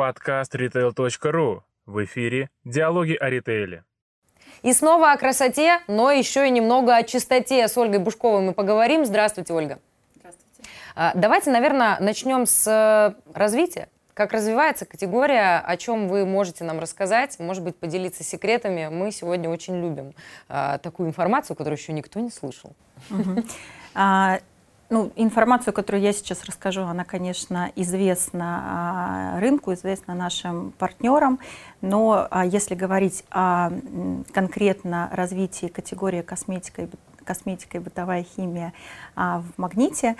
Подкаст retail.ru. В эфире «Диалоги о ритейле». И снова о красоте, но еще и немного о чистоте. С Ольгой Бушковой мы поговорим. Здравствуйте, Ольга. Здравствуйте. А, давайте, наверное, начнем с э, развития. Как развивается категория, о чем вы можете нам рассказать, может быть, поделиться секретами. Мы сегодня очень любим а, такую информацию, которую еще никто не слышал. А, ну, информацию, которую я сейчас расскажу, она, конечно, известна а, рынку, известна нашим партнерам, но если говорить о конкретно развитии категории косметика и косметика и бытовая химия в магните,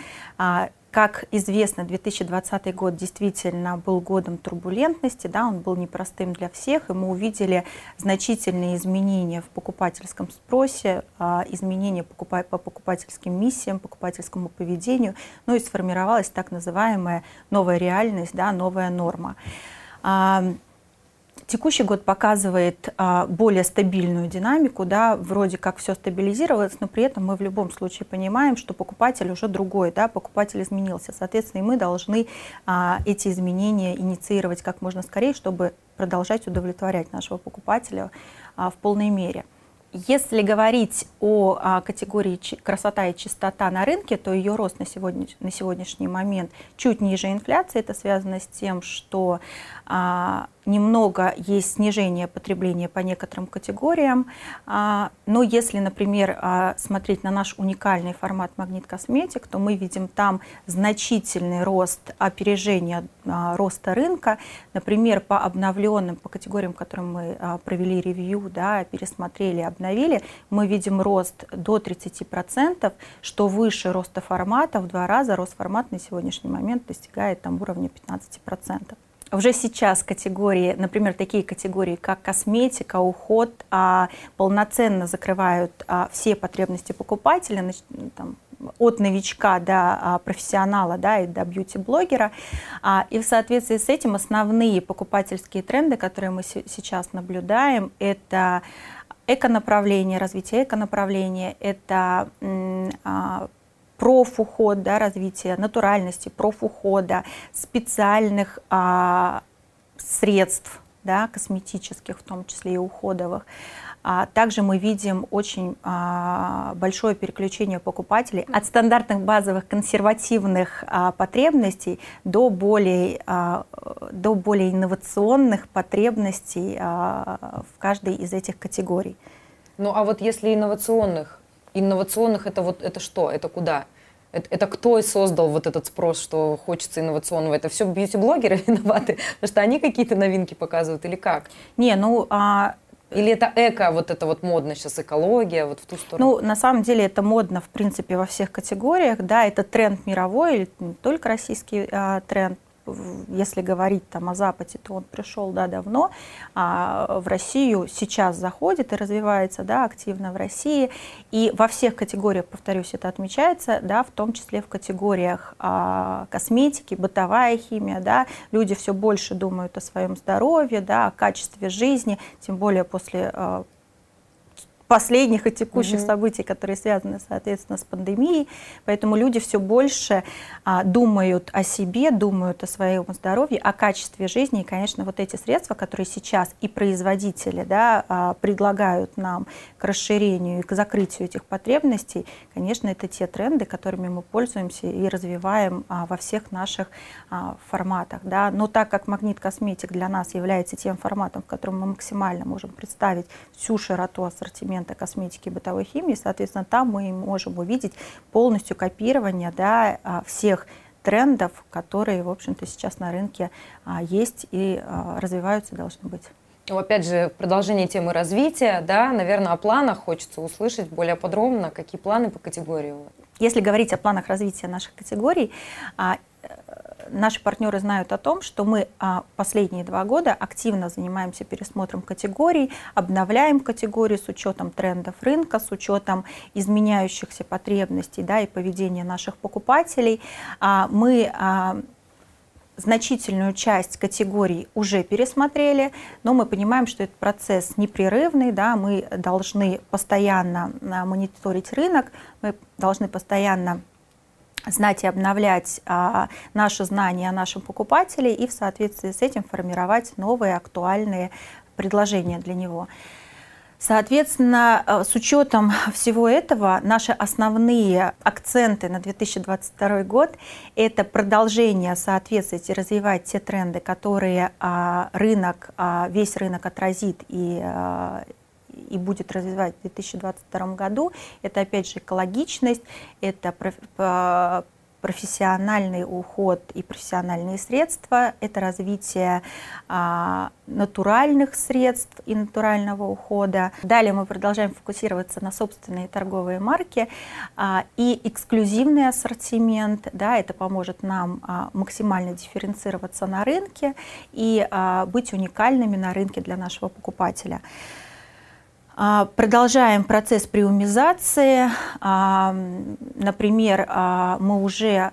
как известно, 2020 год действительно был годом турбулентности, да, он был непростым для всех, и мы увидели значительные изменения в покупательском спросе, а, изменения по покупательским миссиям, покупательскому поведению, ну и сформировалась так называемая новая реальность, да, новая норма. Текущий год показывает а, более стабильную динамику, да, вроде как все стабилизировалось, но при этом мы в любом случае понимаем, что покупатель уже другой, да, покупатель изменился. Соответственно, и мы должны а, эти изменения инициировать как можно скорее, чтобы продолжать удовлетворять нашего покупателя а, в полной мере. Если говорить о а, категории красота и чистота на рынке, то ее рост на, сегодня, на сегодняшний момент чуть ниже инфляции. Это связано с тем, что а, немного есть снижение потребления по некоторым категориям. А, но если, например, а, смотреть на наш уникальный формат магнит косметик, то мы видим там значительный рост опережения а, роста рынка. Например, по обновленным, по категориям, которым мы провели ревью, да, пересмотрели, обновили, мы видим рост до 30%, что выше роста формата в два раза. Рост формата на сегодняшний момент достигает там уровня 15% уже сейчас категории, например, такие категории, как косметика, уход, а, полноценно закрывают а, все потребности покупателя, там, от новичка до а, профессионала да, и до бьюти-блогера. А, и в соответствии с этим основные покупательские тренды, которые мы сейчас наблюдаем, это эко-направление, развитие эко-направления, это а, профуход, да, развитие натуральности, профухода, специальных а, средств, да, косметических, в том числе и уходовых. А также мы видим очень а, большое переключение покупателей от стандартных базовых консервативных а, потребностей до более, а, до более инновационных потребностей а, в каждой из этих категорий. Ну а вот если инновационных, Инновационных это вот это что? Это куда? Это, это кто создал вот этот спрос, что хочется инновационного? Это все бьюти-блогеры виноваты? Потому что они какие-то новинки показывают или как? Не, ну... А... Или это эко, вот это вот модно сейчас, экология, вот в ту сторону? Ну, на самом деле это модно, в принципе, во всех категориях, да, это тренд мировой, или не только российский а, тренд, если говорить там о Западе, то он пришел да, давно, а в Россию сейчас заходит и развивается да, активно в России. И во всех категориях, повторюсь, это отмечается, да, в том числе в категориях а, косметики, бытовая химия. Да, люди все больше думают о своем здоровье, да, о качестве жизни, тем более после а, последних и текущих mm-hmm. событий, которые связаны, соответственно, с пандемией. Поэтому люди все больше а, думают о себе, думают о своем здоровье, о качестве жизни. И, конечно, вот эти средства, которые сейчас и производители да, а, предлагают нам к расширению и к закрытию этих потребностей, конечно, это те тренды, которыми мы пользуемся и развиваем а, во всех наших а, форматах. Да. Но так как магнит косметик для нас является тем форматом, в котором мы максимально можем представить всю широту ассортимента, сегмента косметики и бытовой химии, соответственно, там мы можем увидеть полностью копирование да, а, всех трендов, которые, в общем-то, сейчас на рынке а, есть и а, развиваются должны быть. Ну, опять же, продолжение темы развития, да, наверное, о планах хочется услышать более подробно, какие планы по категории. Если говорить о планах развития наших категорий, наши партнеры знают о том, что мы а, последние два года активно занимаемся пересмотром категорий, обновляем категории с учетом трендов рынка, с учетом изменяющихся потребностей да, и поведения наших покупателей. А, мы а, значительную часть категорий уже пересмотрели, но мы понимаем, что этот процесс непрерывный, да, мы должны постоянно мониторить рынок, мы должны постоянно знать и обновлять а, наши знания о нашем покупателе и в соответствии с этим формировать новые актуальные предложения для него. Соответственно, э, с учетом всего этого, наши основные акценты на 2022 год – это продолжение соответствовать и развивать те тренды, которые а, рынок, а, весь рынок отразит и а, и будет развивать в 2022 году. Это, опять же, экологичность, это профессиональный уход и профессиональные средства, это развитие а, натуральных средств и натурального ухода. Далее мы продолжаем фокусироваться на собственные торговые марки а, и эксклюзивный ассортимент. Да, это поможет нам а, максимально дифференцироваться на рынке и а, быть уникальными на рынке для нашего покупателя. А, продолжаем процесс приумизации. А, например, а, мы уже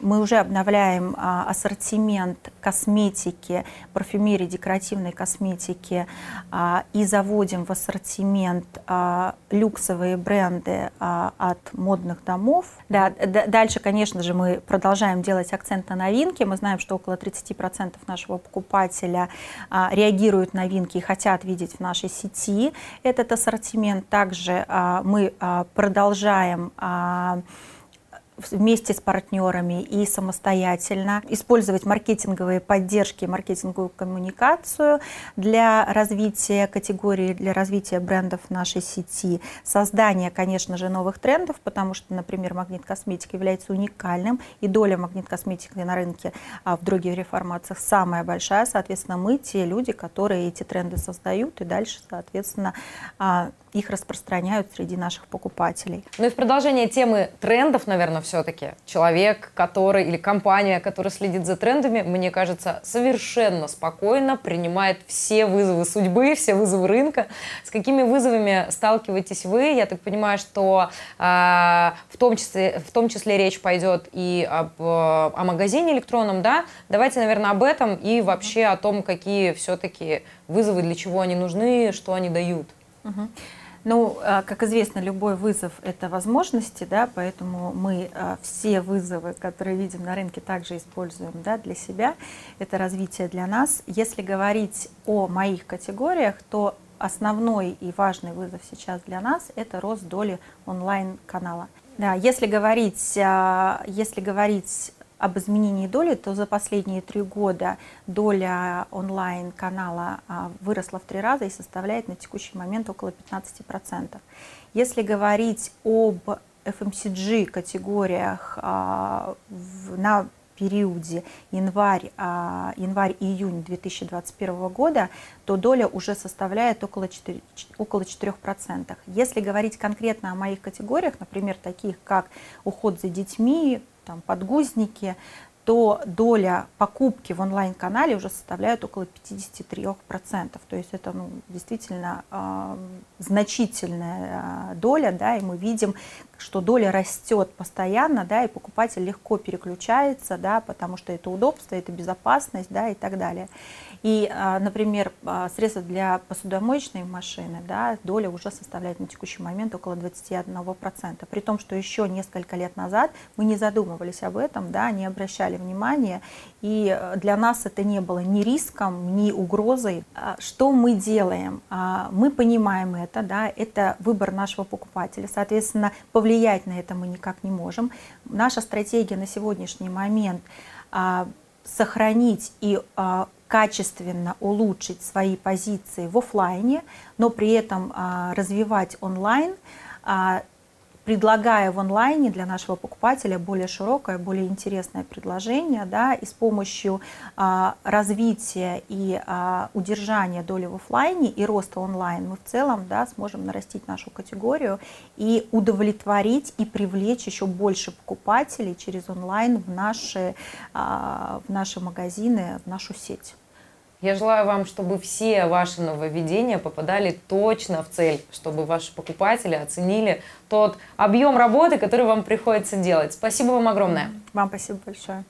мы уже обновляем а, ассортимент косметики, парфюмерии, декоративной косметики а, и заводим в ассортимент а, люксовые бренды а, от модных домов. Да, дальше, конечно же, мы продолжаем делать акцент на новинки. Мы знаем, что около 30% нашего покупателя а, реагируют на новинки и хотят видеть в нашей сети этот ассортимент. Также а, мы а, продолжаем а, вместе с партнерами и самостоятельно, использовать маркетинговые поддержки, маркетинговую коммуникацию для развития категории, для развития брендов нашей сети, создание, конечно же, новых трендов, потому что, например, магнит косметика является уникальным, и доля магнит косметики на рынке а в других реформациях самая большая, соответственно, мы те люди, которые эти тренды создают, и дальше, соответственно, а, их распространяют среди наших покупателей. Ну и в продолжение темы трендов, наверное, все-таки человек, который или компания, которая следит за трендами, мне кажется, совершенно спокойно принимает все вызовы судьбы, все вызовы рынка. С какими вызовами сталкиваетесь вы? Я так понимаю, что э, в, том числе, в том числе речь пойдет и об, э, о магазине электронном, да? Давайте, наверное, об этом и вообще о том, какие все-таки вызовы, для чего они нужны, что они дают. Ну, а, как известно, любой вызов – это возможности, да, поэтому мы а, все вызовы, которые видим на рынке, также используем да, для себя. Это развитие для нас. Если говорить о моих категориях, то основной и важный вызов сейчас для нас – это рост доли онлайн-канала. Да, если говорить, а, если говорить об изменении доли, то за последние три года доля онлайн-канала а, выросла в три раза и составляет на текущий момент около 15%. Если говорить об FMCG категориях а, на периоде январь, а, январь-июнь 2021 года, то доля уже составляет около 4%. Около 4%. Если говорить конкретно о моих категориях, например, таких как уход за детьми, там, подгузники, то доля покупки в онлайн-канале уже составляет около 53%. То есть это ну, действительно э, значительная доля, да, и мы видим, что доля растет постоянно, да, и покупатель легко переключается, да, потому что это удобство, это безопасность, да, и так далее. И, а, например, а, средства для посудомоечной машины, да, доля уже составляет на текущий момент около 21%. При том, что еще несколько лет назад мы не задумывались об этом, да, не обращали внимания, и э, для нас это не было ни риском, ни угрозой. А, что мы делаем? Мы понимаем это, да, это выбор нашего покупателя. Соответственно, повлиять на это мы никак не можем. Наша стратегия на сегодняшний момент сохранить и качественно улучшить свои позиции в офлайне, но при этом а, развивать онлайн, а, предлагая в онлайне для нашего покупателя более широкое, более интересное предложение, да, и с помощью а, развития и удержания доли в офлайне и роста онлайн мы в целом да, сможем нарастить нашу категорию и удовлетворить и привлечь еще больше покупателей через онлайн в наши, в наши магазины, в нашу сеть. Я желаю вам, чтобы все ваши нововведения попадали точно в цель, чтобы ваши покупатели оценили тот объем работы, который вам приходится делать. Спасибо вам огромное. Вам спасибо большое.